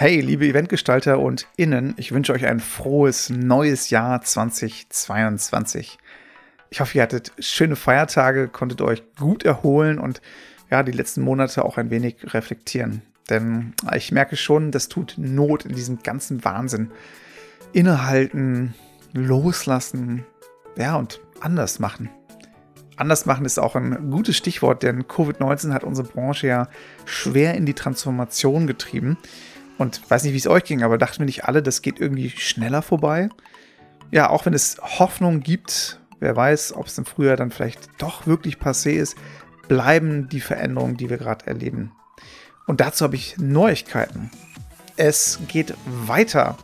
Hey, liebe Eventgestalter und Innen, ich wünsche euch ein frohes neues Jahr 2022. Ich hoffe, ihr hattet schöne Feiertage, konntet euch gut erholen und ja, die letzten Monate auch ein wenig reflektieren. Denn ich merke schon, das tut Not in diesem ganzen Wahnsinn. Innehalten, loslassen, ja, und anders machen. Anders machen ist auch ein gutes Stichwort, denn Covid-19 hat unsere Branche ja schwer in die Transformation getrieben. Und weiß nicht, wie es euch ging, aber dachten wir nicht alle, das geht irgendwie schneller vorbei. Ja, auch wenn es Hoffnung gibt, wer weiß, ob es im Frühjahr dann vielleicht doch wirklich passé ist, bleiben die Veränderungen, die wir gerade erleben. Und dazu habe ich Neuigkeiten. Es geht weiter.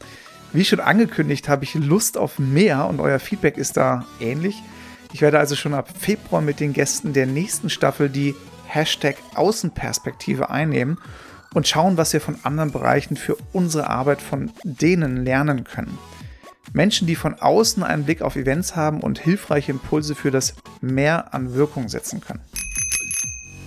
Wie schon angekündigt, habe ich Lust auf mehr und euer Feedback ist da ähnlich. Ich werde also schon ab Februar mit den Gästen der nächsten Staffel die Hashtag Außenperspektive einnehmen und schauen, was wir von anderen Bereichen für unsere Arbeit von denen lernen können. Menschen, die von außen einen Blick auf Events haben und hilfreiche Impulse für das Mehr an Wirkung setzen können.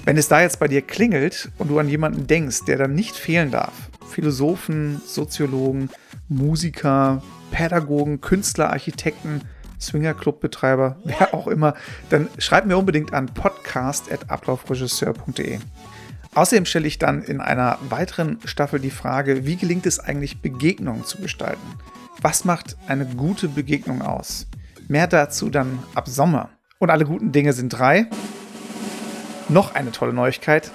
Wenn es da jetzt bei dir klingelt und du an jemanden denkst, der dann nicht fehlen darf, Philosophen, Soziologen, Musiker, Pädagogen, Künstler, Architekten, Swingerclub-Betreiber, wer auch immer, dann schreib mir unbedingt an podcast.ablaufregisseur.de. Außerdem stelle ich dann in einer weiteren Staffel die Frage, wie gelingt es eigentlich, Begegnungen zu gestalten? Was macht eine gute Begegnung aus? Mehr dazu dann ab Sommer. Und alle guten Dinge sind drei. Noch eine tolle Neuigkeit.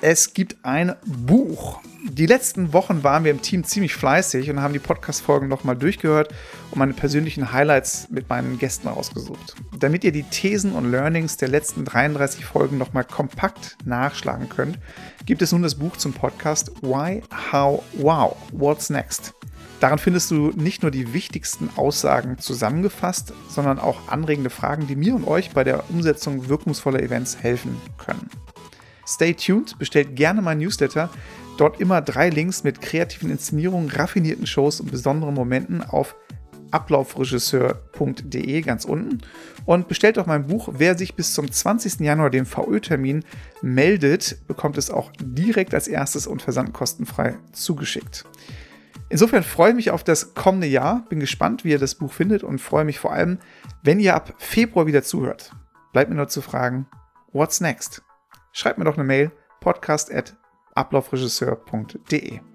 Es gibt ein Buch die letzten Wochen waren wir im Team ziemlich fleißig und haben die Podcast-Folgen nochmal durchgehört und meine persönlichen Highlights mit meinen Gästen rausgesucht. Damit ihr die Thesen und Learnings der letzten 33 Folgen nochmal kompakt nachschlagen könnt, gibt es nun das Buch zum Podcast Why, How, Wow, What's Next? Daran findest du nicht nur die wichtigsten Aussagen zusammengefasst, sondern auch anregende Fragen, die mir und euch bei der Umsetzung wirkungsvoller Events helfen können. Stay tuned, bestellt gerne mein Newsletter, Dort immer drei Links mit kreativen Inszenierungen, raffinierten Shows und besonderen Momenten auf ablaufregisseur.de ganz unten und bestellt auch mein Buch. Wer sich bis zum 20. Januar, dem VÖ-Termin, meldet, bekommt es auch direkt als erstes und versandkostenfrei zugeschickt. Insofern freue ich mich auf das kommende Jahr, bin gespannt, wie ihr das Buch findet und freue mich vor allem, wenn ihr ab Februar wieder zuhört. Bleibt mir nur zu fragen, what's next? Schreibt mir doch eine Mail, podcast at ablaufregisseur.de.